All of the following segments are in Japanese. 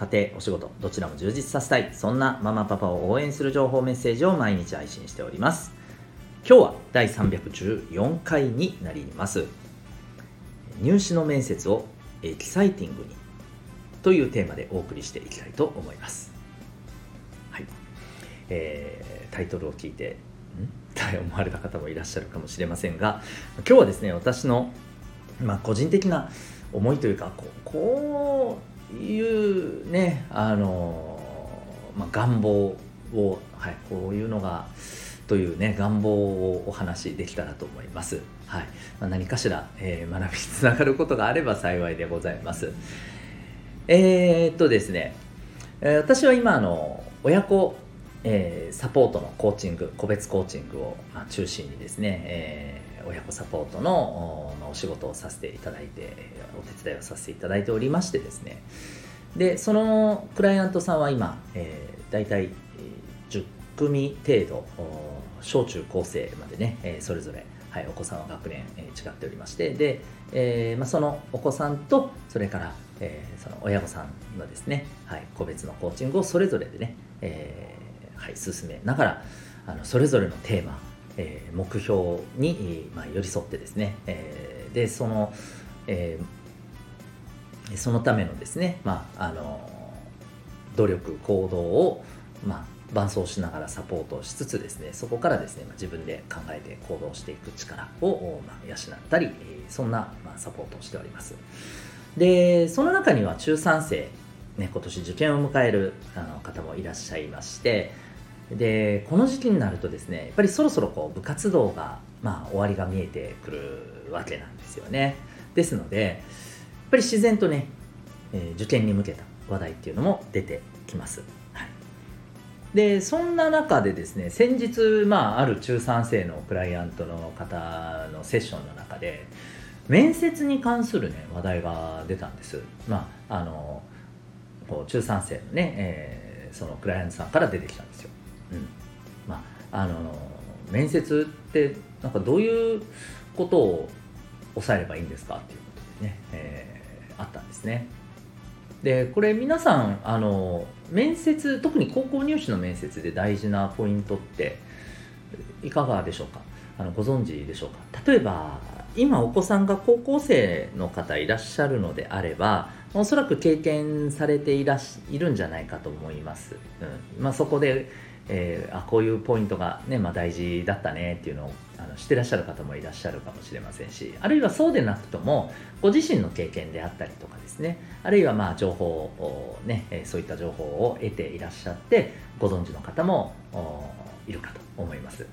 家庭、お仕事、どちらも充実させたい、そんなママパパを応援する情報メッセージを毎日配信しております。今日は第314回になります。入試の面接をエキサイティングにというテーマでお送りしていきたいと思います。はい。えー、タイトルを聞いて、ん？って思われた方もいらっしゃるかもしれませんが、今日はですね、私の、まあ、個人的な思いというか、こうこういうねあの、まあ、願望を、はい、こういうのがというね願望をお話しできたらと思います。はいまあ、何かしら、えー、学びにつながることがあれば幸いでございます。えー、っとですね、え私は今あの親子、えー、サポートのコーチング個別コーチングを、まあ、中心にですね、えー、親子サポートのお仕事をさせていただいてお手伝いをさせていただいておりましてですね。でそのクライアントさんは今、えー、大体10組程度小中高生までね、えー、それぞれ、はい、お子さんは学年、えー、違っておりましてで、えーまあ、そのお子さんとそれから、えー、その親御さんのですね、はい、個別のコーチングをそれぞれでね、えーはい、進めながらあのそれぞれのテーマ、えー、目標に、まあ、寄り添ってですね、えー、でその、えーそのためのですね、まあ、あの努力行動を、まあ、伴走しながらサポートしつつですねそこからですねま自分で考えて行動していく力を、まあ、養ったりそんな、まあ、サポートをしております。でその中には中3生、ね、今年受験を迎えるあの方もいらっしゃいましてでこの時期になるとですねやっぱりそろそろこう部活動が、まあ、終わりが見えてくるわけなんですよねですのでやっぱり自然とね、えー、受験に向けた話題っていうのも出てきます。はい、でそんな中でですね先日、まあ、ある中3生のクライアントの方のセッションの中で面接に関する、ね、話題が出たんです。まあ、あのこう中3生のね、えー、そのクライアントさんから出てきたんですよ。うん。まあ、あの面接ってなんかどういうことを抑えればいいんですかっていうことでね、えーあったんですね。でこれ皆さんあの面接特に高校入試の面接で大事なポイントっていかがでしょうか？あのご存知でしょうか？例えば今お子さんが高校生の方いらっしゃるのであればおそらく経験されていらしいるんじゃないかと思います、うん。まあ、そこでえー、あこういうポイントがね、まあ、大事だったねっていうのをあのしてらっしゃる方もいらっしゃるかもしれませんしあるいはそうでなくともご自身の経験であったりとかですねあるいはまあ情報をね、そういった情報を得ていらっしゃってご存知の方もいるかと思います。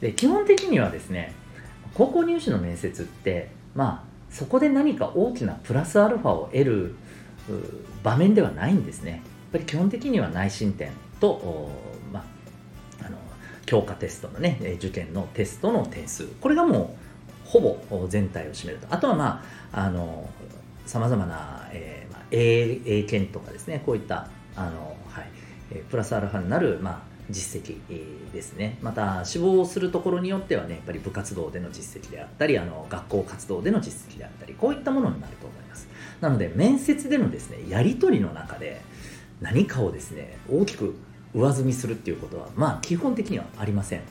で基本的にはですね高校入試の面接ってまあそこで何か大きなプラスアルファを得る場面ではないんですね。やっぱり基本的には内申点。と、まあ、あの教科テストのね受験のテストの点数。これがもうほぼ全体を占めると。あとはまああのさまざまな、えーまあ、英英検とかですね。こういったあの、はいえプラスアルファになる、まあ、実績ですね。また志望するところによってはねやっぱり部活動での実績であったりあの学校活動での実績であったりこういったものになると思います。なので面接でのですねやり取りの中で何かをですね大きく上積みするっていうことはまあ基本的にはありません、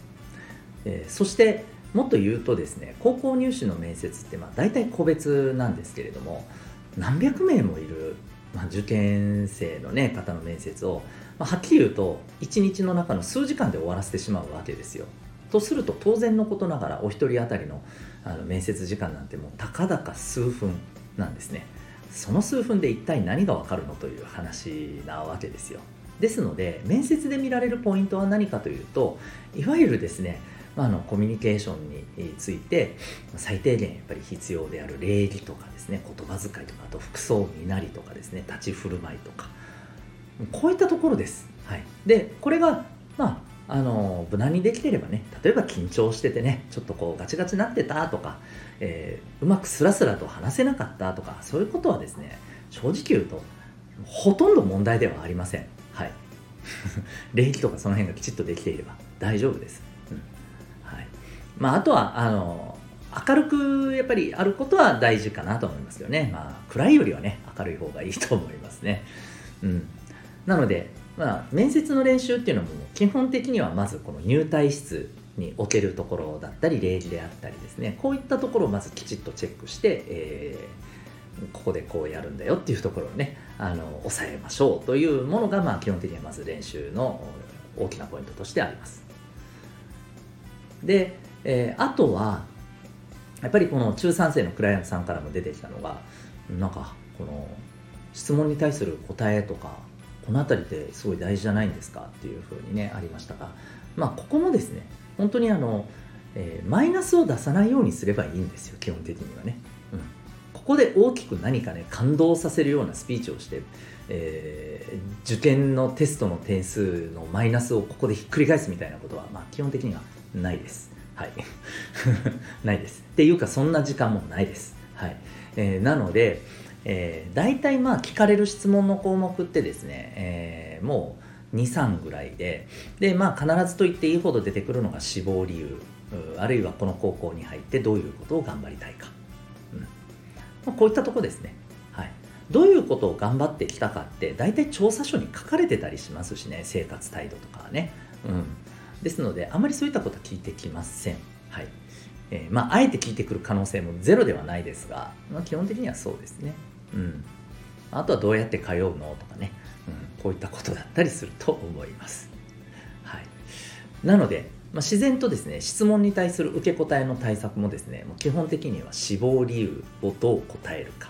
えー、そしてもっと言うとですね高校入試の面接ってまあ大体個別なんですけれども何百名もいる、まあ、受験生の、ね、方の面接を、まあ、はっきり言うと1日の中の数時間で終わらせてしまうわけですよ。とすると当然のことながらお一人当たりのあの面接時間なんてもうたかだか数分なんですね。その数分で一体何がわかるのという話なわけですよ。ですので面接で見られるポイントは何かというといわゆるですねまあ、のコミュニケーションについて最低限やっぱり必要である礼儀とかですね言葉遣いとかあと服装身なりとかですね立ち振る舞いとかこういったところです、はい、でこれがまああの無難にできてればね例えば緊張しててねちょっとこうガチガチになってたとか、えー、うまくスラスラと話せなかったとかそういうことはですね正直言うとほとんど問題ではありません。礼儀とかその辺がきちっとできていれば大丈夫です、うん。はい。まあ、あとはあの明るくやっぱりあることは大事かなと思いますよね、まあ、暗いよりはね明るい方がいいと思いますね、うん、なので、まあ、面接の練習っていうのも基本的にはまずこの入退室に置けるところだったり礼儀であったりですね。こういったところをまずきちっとチェックして、えー、ここでこうやるんだよっていうところをねあの抑えましょうというものが、まあ、基本的にはまず練習の大きなポイントとしてあります。で、えー、あとはやっぱりこの中3生のクライアントさんからも出てきたのがなんかこの質問に対する答えとかこの辺りってすごい大事じゃないんですかっていうふうにねありましたがまあここもですね本当にあの、えー、マイナスを出さないようにすればいいんですよ基本的にはね、ここで大きく何かね感動させるようなスピーチをして、えー、受験のテストの点数のマイナスをここでひっくり返すみたいなことは、まあ、基本的にはないです。はい。ないです。っていうかそんな時間もないです。はい、えー、なのでえー、大体まあ聞かれる質問の項目ってですね、えー、もう23ぐらいでで、まあ、必ずと言っていいほど出てくるのが志望理由あるいはこの高校に入ってどういうことを頑張りたいか、あ、こういったとこですね、はい、どういうことを頑張ってきたかって大体調査書に書かれてたりしますしね生活態度とかはね、うん、ですのであまりそういったことは聞いてきません。はい。えー、まあ、あえて聞いてくる可能性もゼロではないですが、まあ、基本的にはそうですね。うん、あとはどうやって通うのとかね、うん、こういったことだったりすると思います。はい、なので、まあ、自然とですね質問に対する受け答えの対策もですねもう基本的には志望理由をどう答えるか、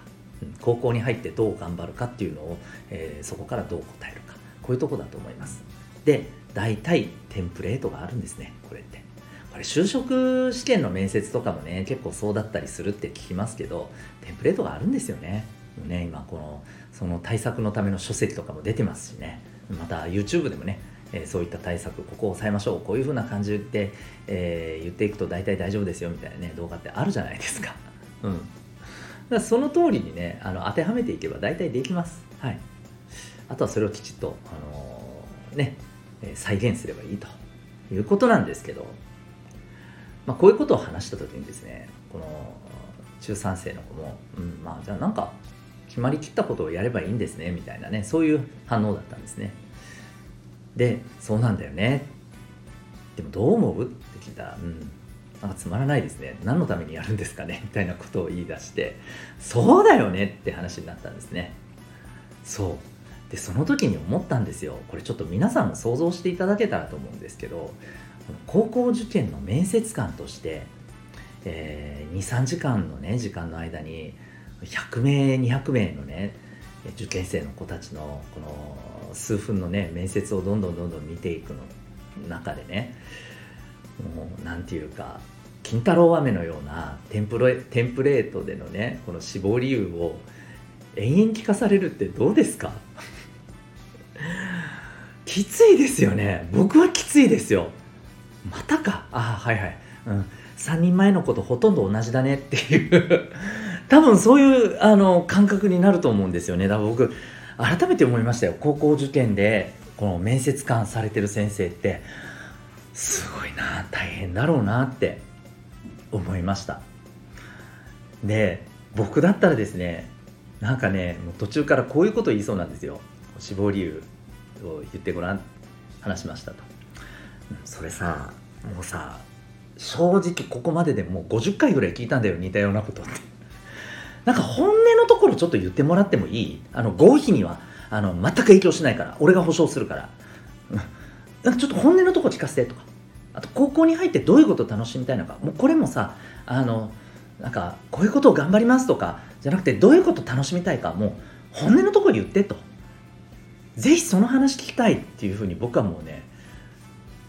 高校に入ってどう頑張るかっていうのを、えー、そこからどう答えるかこういうとこだと思います。で大体テンプレートがあるんですねこれって。これ就職試験の面接とかもね結構そうだったりするって聞きますけどテンプレートがあるんですよねね今このその対策のための書籍とかも出てますしねまた YouTube でもね、えー、そういった対策ここを抑えましょうこういうふうな感じで、えー、言っていくと大体大丈夫ですよみたいなね動画ってあるじゃないですか。うん。だからその通りにねあの当てはめていけば大体できます。はい。あとはそれをきちっと、あのー、ね再現すればいいということなんですけど、まあ、こういうことを話した時にですねこの中3生の子も、うん、まあじゃあなんか決まりきったことをやればいいんですねみたいなねそういう反応だったんですねでそうなんだよね。でもどう思う？って聞いたらうん。なんかつまらないですね。何のためにやるんですかね？みたいなことを言い出してそうだよねって話になったんですね。そう。でその時に思ったんですよ。これちょっと皆さんも想像していただけたらと思うんですけど高校受験の面接官として、えー、23時間のね時間の間に100名200名のね受験生の子たちのこの数分のね面接をどんどんどんどん見ていくの中でねもう何て言うか金太郎飴のようなテンプレテンプレートでのねこの死亡理由を延々聞かされるってどうですか？きついですよね。僕はきついですよ。またか。あはいはい、うん、3人前の子とほとんど同じだねっていう。多分そういうあの感覚になると思うんですよね。だから僕改めて思いましたよ。高校受験でこの面接官されてる先生ってすごいな大変だろうなって思いました。で僕だったらですねなんかねもう途中からこういうこと言いそうなんですよ。死亡理由を言ってごらん話しましたと。それさもうさ正直ここまででもう50回ぐらい聞いたんだよ似たようなことって。なんか本音のところちょっと言ってもらってもいい？あの合否にはあの全く影響しないから俺が保証するから。なんかちょっと本音のとこ聞かせてとか。あと高校に入ってどういうことを楽しみたいのか。もうこれもさあのなんかこういうことを頑張りますとかじゃなくてどういうことを楽しみたいか。もう本音のところ言ってと。ぜひその話聞きたいっていうふうに僕はもうね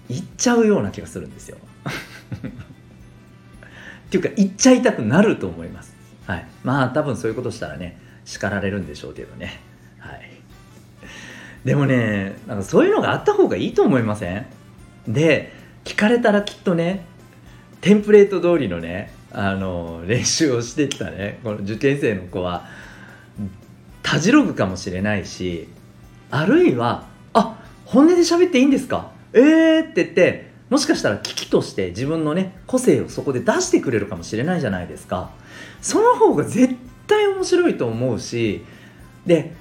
言っちゃうような気がするんですよ。っていうか言っちゃいたくなると思います。はい。まあ多分そういうことしたらね叱られるんでしょうけどね。はい。でもねなんかそういうのがあった方がいいと思いません？で聞かれたらきっとねテンプレート通りのねあの練習をしてきたねこの受験生の子はたじろぐかもしれないしあるいは「あ本音で喋っていいんですか？えー」って言ってもしかしたら危機として自分のね個性をそこで出してくれるかもしれないじゃないですか。その方が絶対面白いと思うしで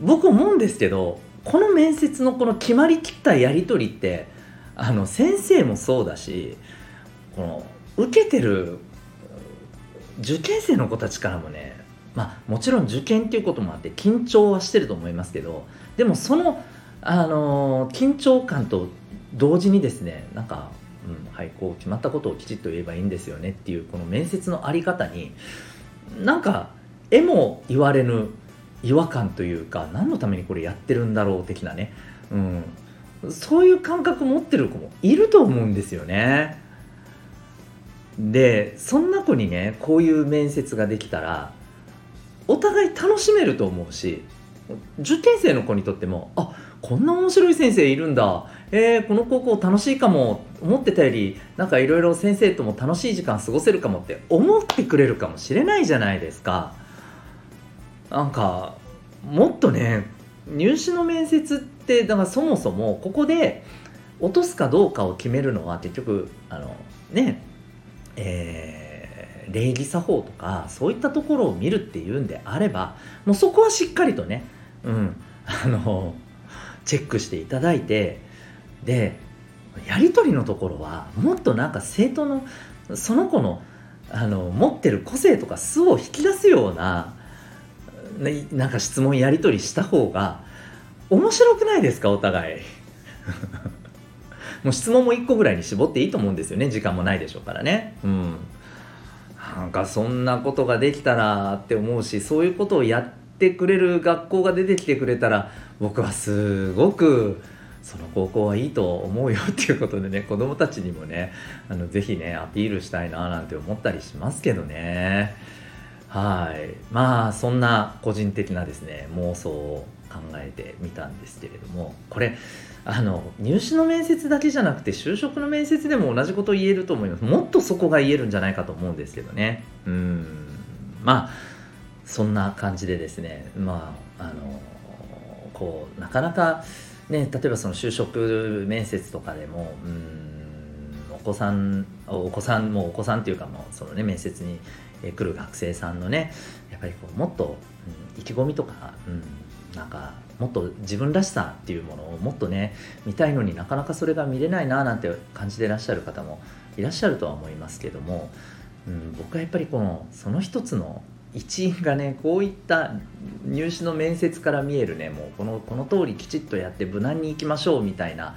僕思うんですけどこの面接のこの決まりきったやり取りってあの先生もそうだしこの受けてる受験生の子たちからもねまあもちろん受験っていうこともあって緊張はしてると思いますけどでもそのあの緊張感と同時にですねなんか、うん、はいこう決まったことをきちっと言えばいいんですよねっていうこの面接のあり方になんか絵も言われぬ違和感というか何のためにこれやってるんだろう的なね、うん、そういう感覚持ってる子もいると思うんですよね。でそんな子にねこういう面接ができたらお互い楽しめると思うし受験生の子にとってもあこんな面白い先生いるんだ。えー、この高校楽しいかも。思ってたよりなんかいろいろ先生とも楽しい時間過ごせるかもって思ってくれるかもしれないじゃないですか。なんかもっとね入試の面接ってだからそもそもここで落とすかどうかを決めるのは結局あのねえー、礼儀作法とかそういったところを見るっていうんであればもうそこはしっかりとねうんあのチェックしていただいてでやり取りのところはもっとなんか生徒のその子のあの持ってる個性とか素を引き出すようななんか質問やり取りした方が面白くないですかお互い。もう質問も1個ぐらいに絞っていいと思うんですよね時間もないでしょうからね。うん。なんかそんなことができたらって思うしそういうことをやっててくれる学校が出てきてくれたら僕はすごくその高校はいいと思うよっていうことでね子供たちにもねあのぜひねアピールしたいななんて思ったりしますけどね。はい。まあそんな個人的なですね妄想を考えてみたんですけれどもこれあの入試の面接だけじゃなくて就職の面接でも同じこと言えると思います。もっとそこが言えるんじゃないかと思うんですけどね。うん。まあそんな感じでですねまああのこうなかなかね、例えばその就職面接とかでもうんお子さんお子さんもお子さんっていうかもうそのね面接に来る学生さんのねやっぱりこうもっと、うん、意気込みとか、うん、なんかもっと自分らしさっていうものをもっとね見たいのになかなかそれが見れないななんて感じてらっしゃる方もいらっしゃるとは思いますけども、うん、僕はやっぱりこのその一つの一員がねこういった入試の面接から見えるねもうこのこの通りきちっとやって無難にいきましょうみたいな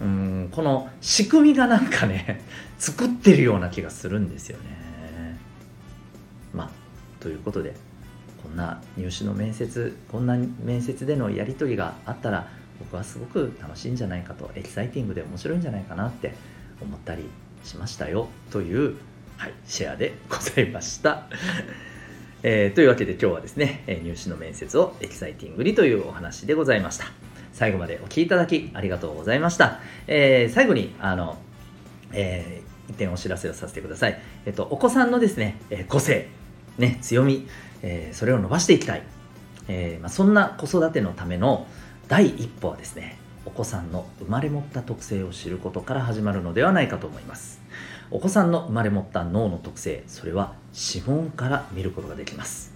うんこの仕組みがなんかね 作ってるような気がするんですよね。まあということでこんな入試の面接こんな面接でのやり取りがあったら僕はすごく楽しいんじゃないかとエキサイティングで面白いんじゃないかなって思ったりしましたよという、はい、シェアでございました。えー、というわけで今日はですね、入試の面接をエキサイティングにというお話でございました。最後までお聴きいただきありがとうございました。えー、最後に、あの、えー、一点お知らせをさせてください。えっと、お子さんのですね、え個性、ね、強み、えそれを伸ばしていきたい。えまあ、そんな子育てのための第一歩はですね、お子さんの生まれ持った特性を知ることから始まるのではないかと思います。お子さんの生まれ持った脳の特性それは指紋から見ることができます。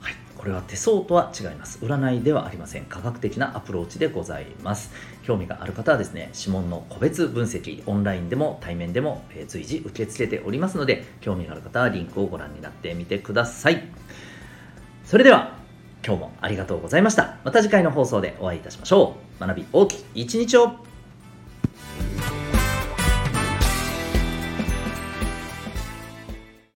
はい。これは手相とは違います。占いではありません。科学的なアプローチでございます。興味がある方はですね指紋の個別分析オンラインでも対面でも、え随時受け付けておりますので興味がある方はリンクをご覧になってみてください。それでは今日もありがとうございました。また次回の放送でお会いいたしましょう。学び大きい一日を。